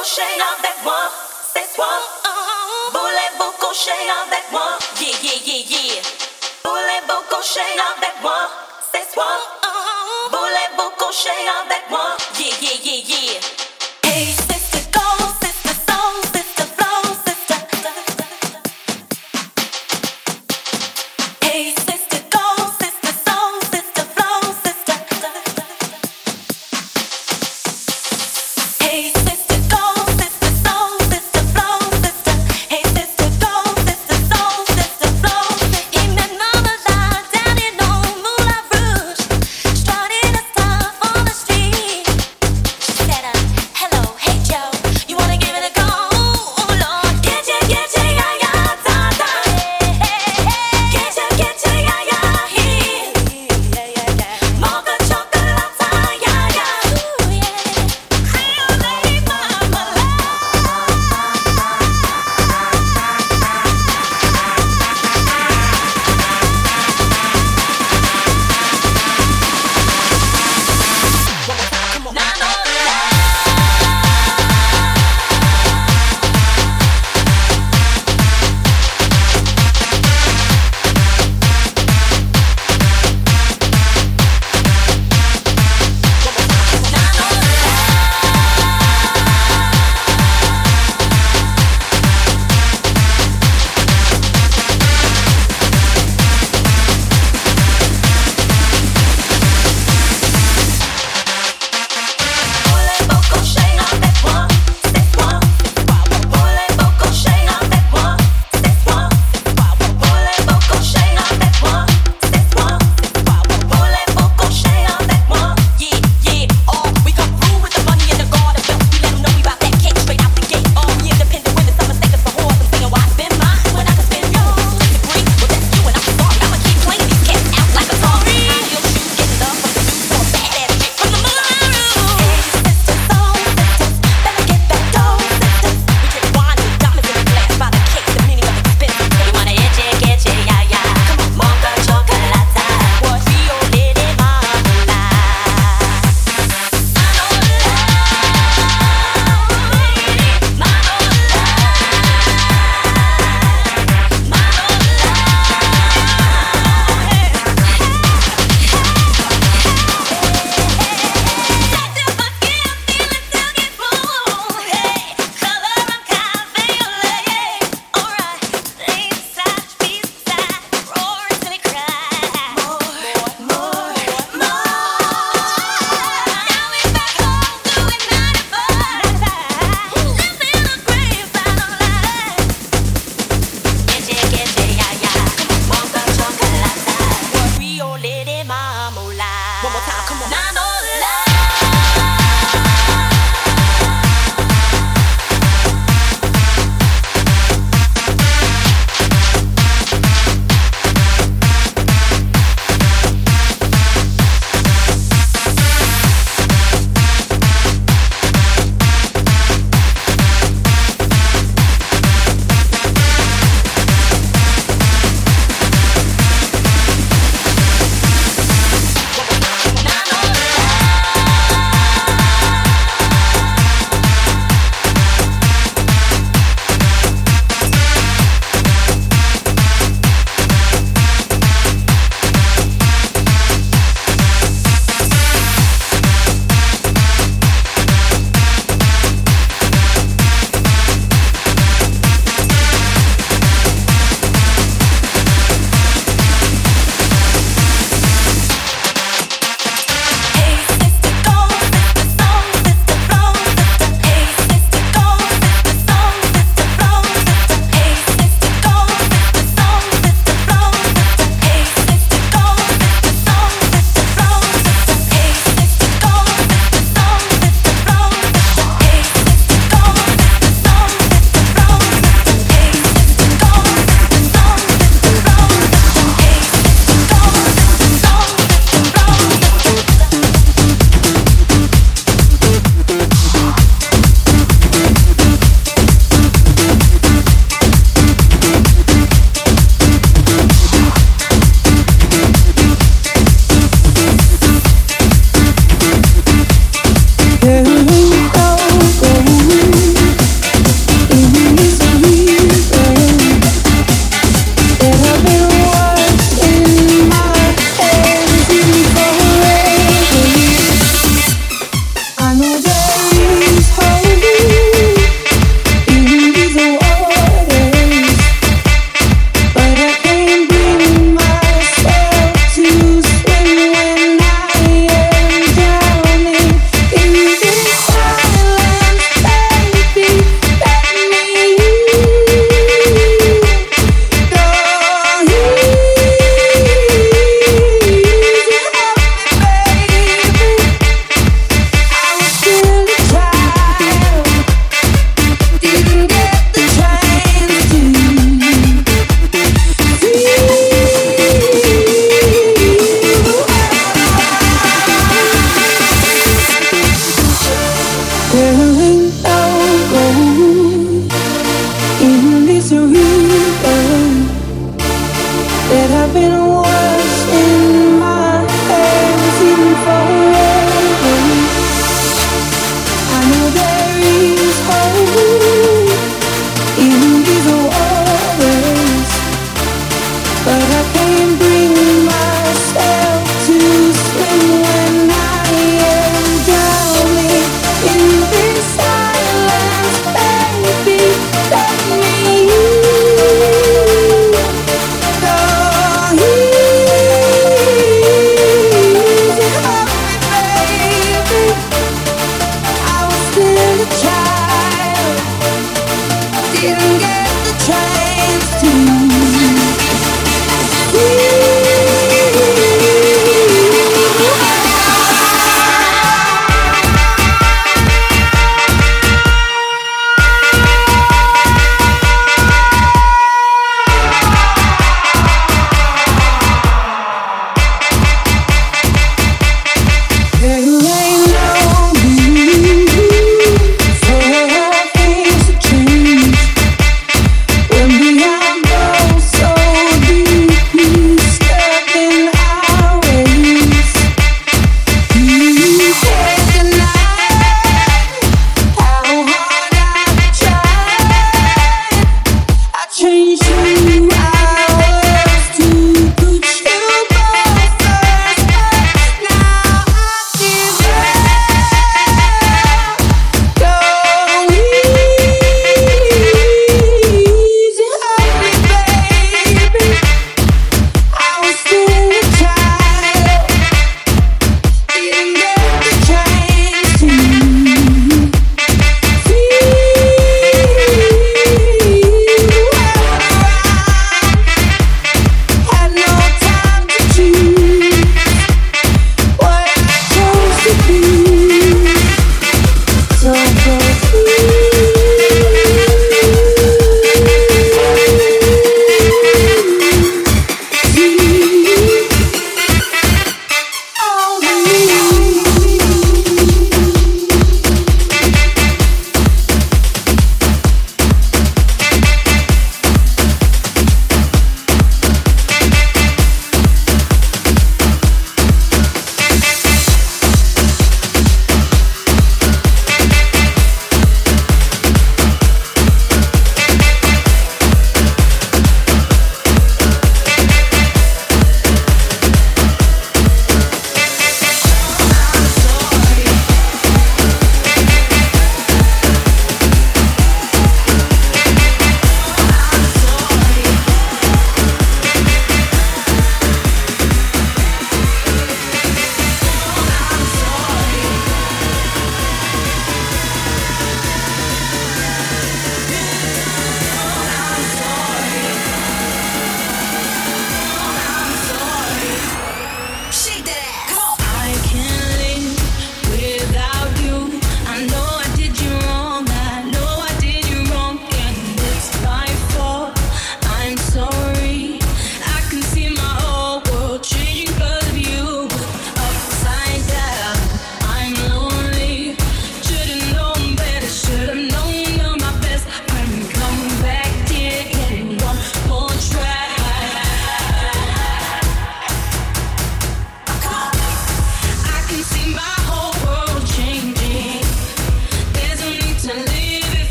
coucher avec moi ce soir. Voulez-vous coucher avec moi? Yeah, yeah, yeah, yeah. Voulez-vous coucher avec moi? Ce soir? Voulez-vous coucher avec moi? Yeah, yeah, yeah, yeah.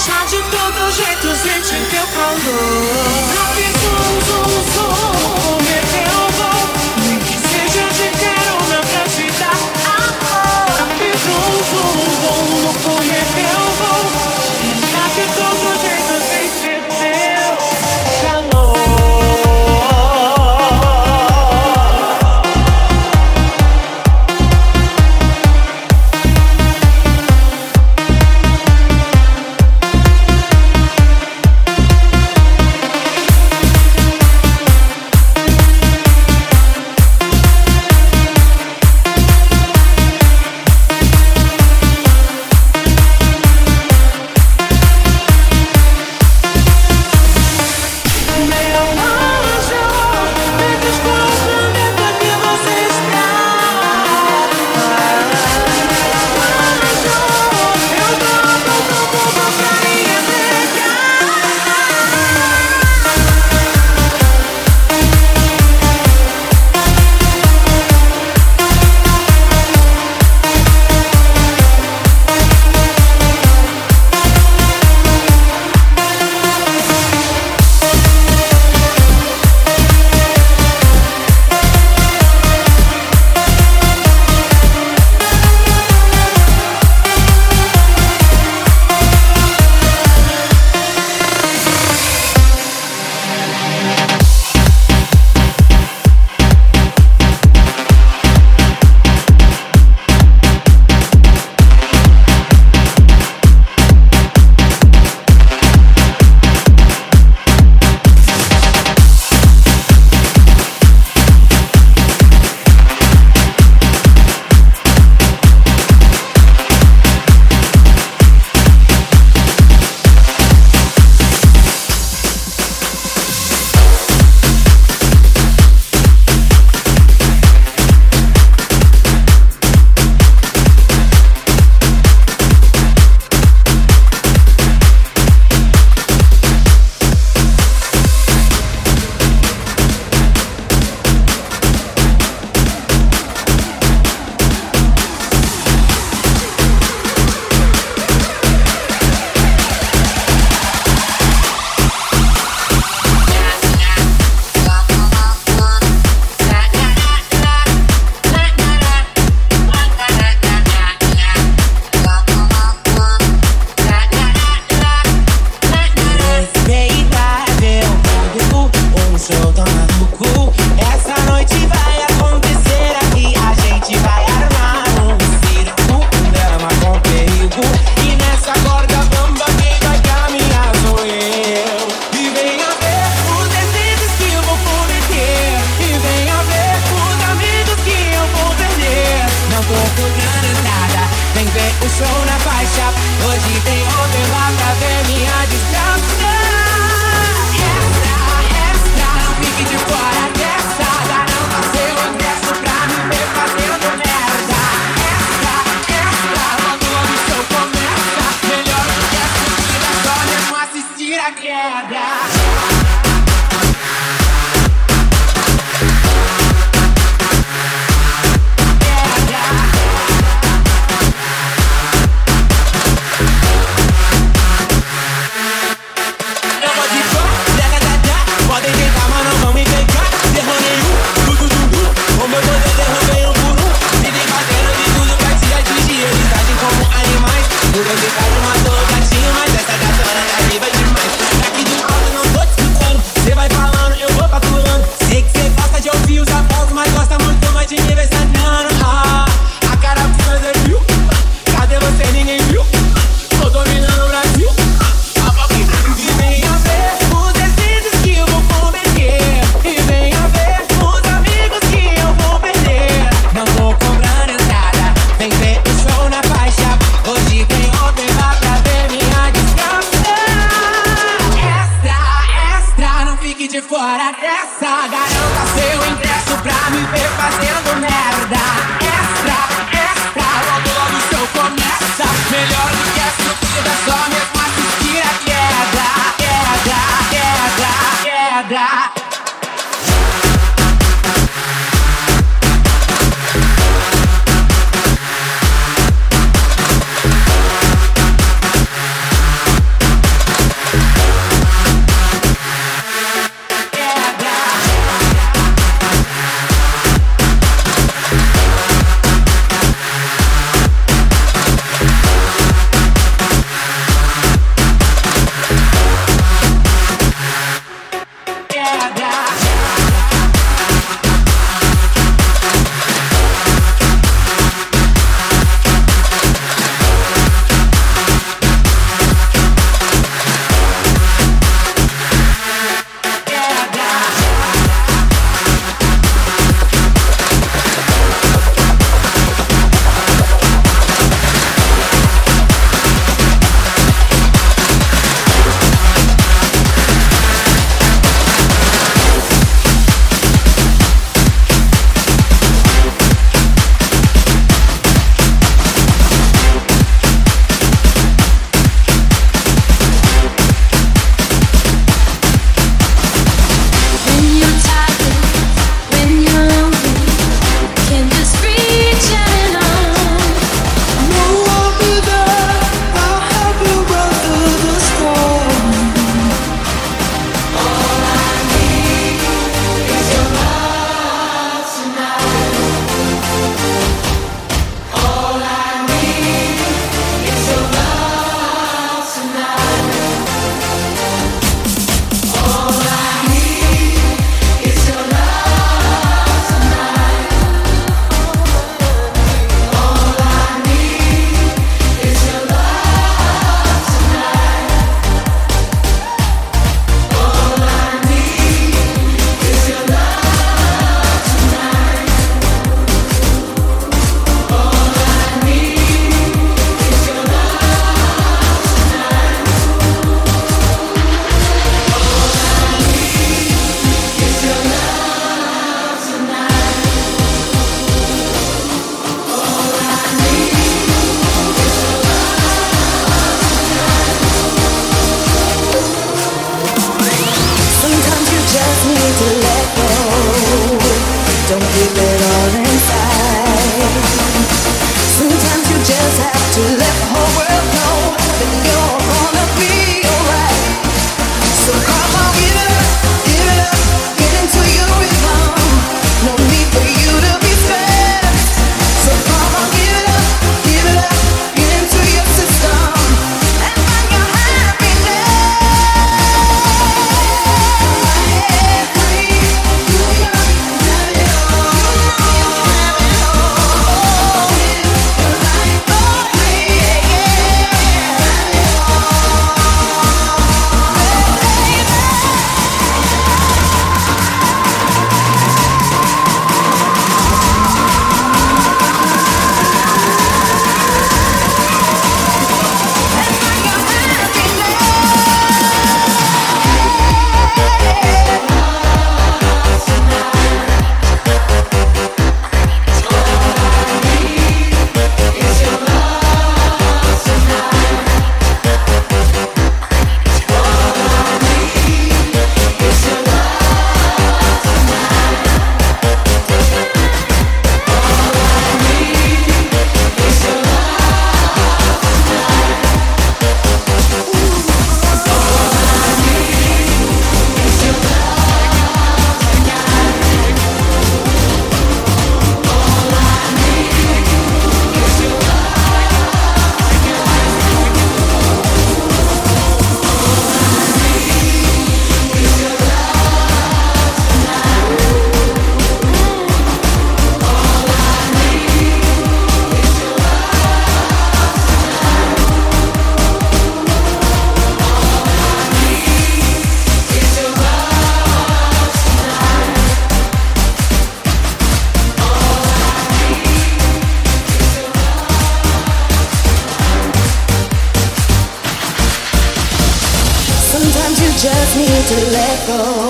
deixar de todo jeito sentir teu calor. Sabe, zum, zum, zum. Fazer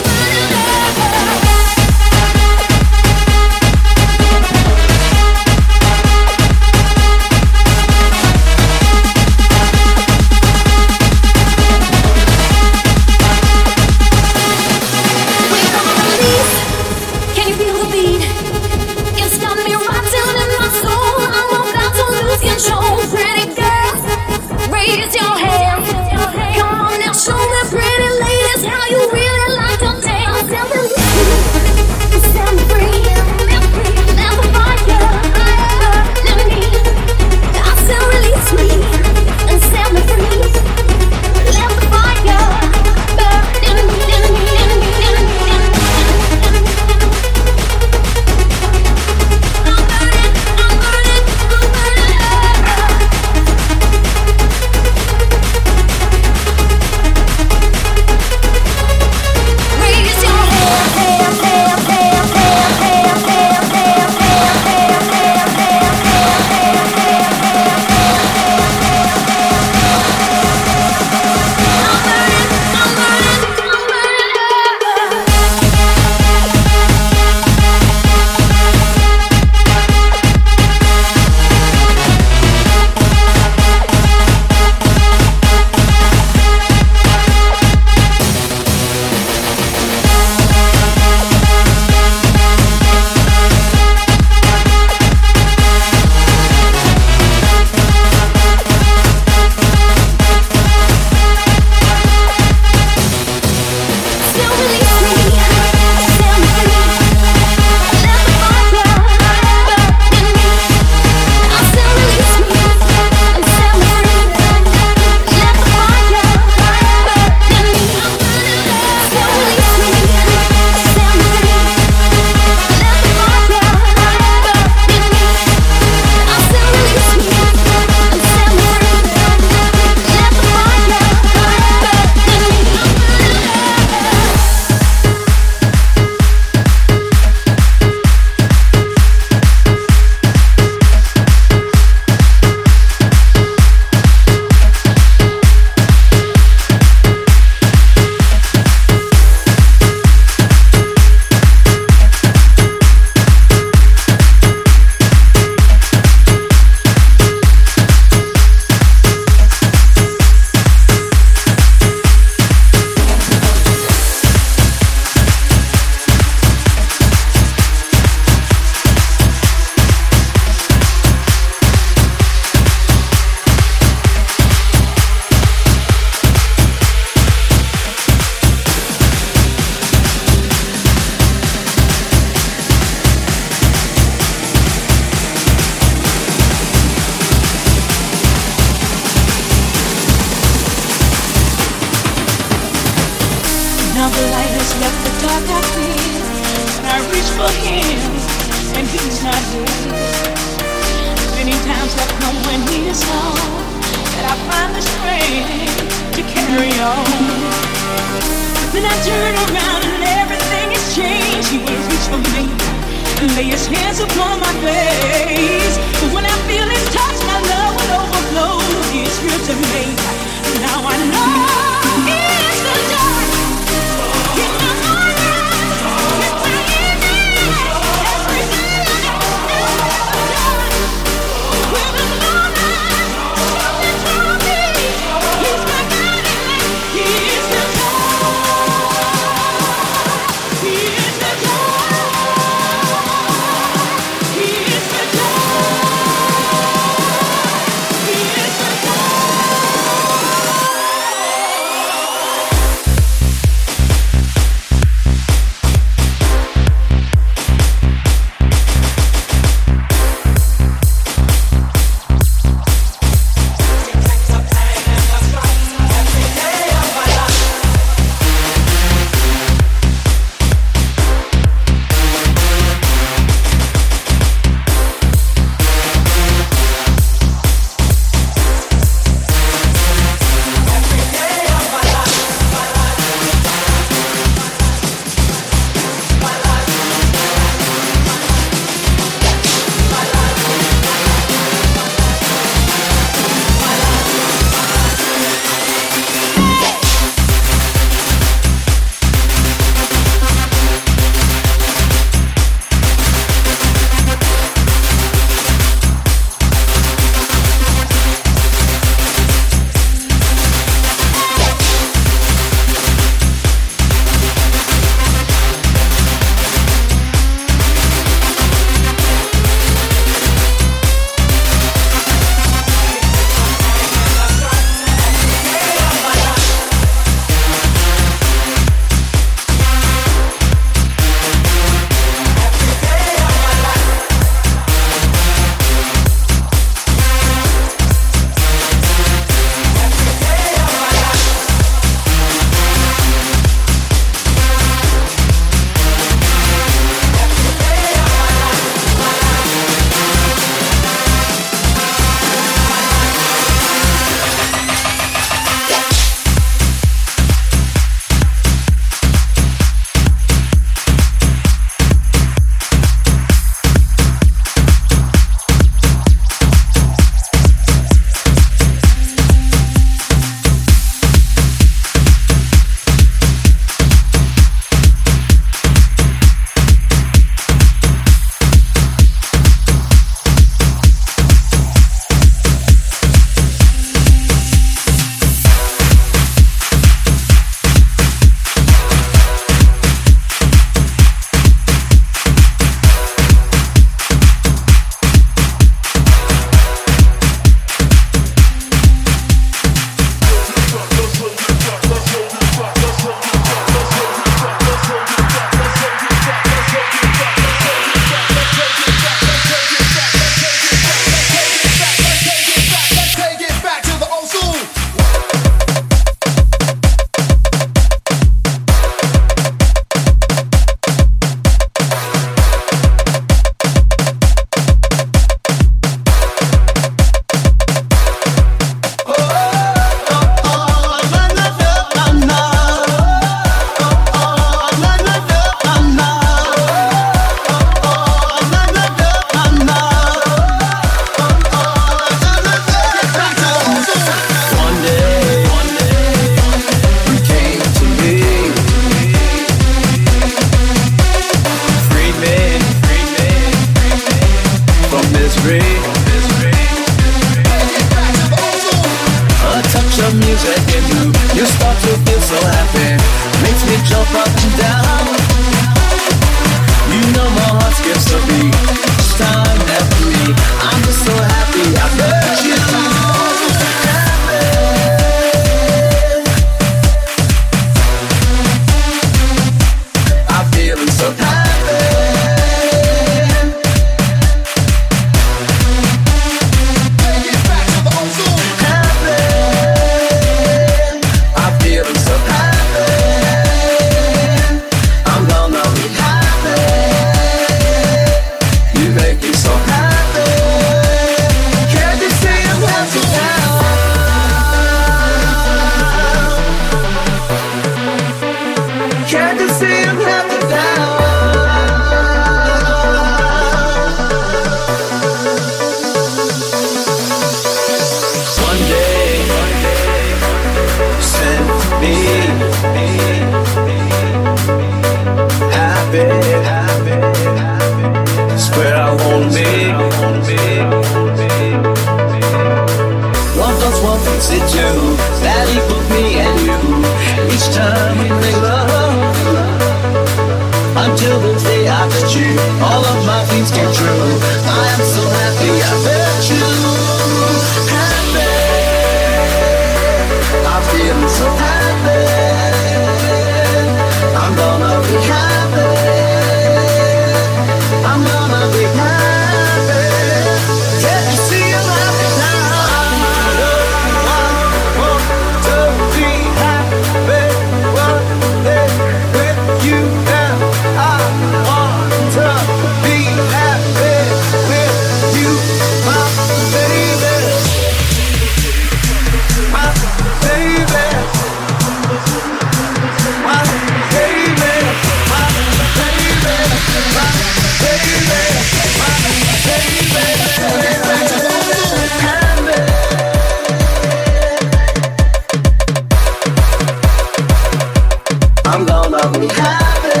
I'm gonna be happy.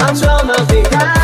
I'm gonna be happy.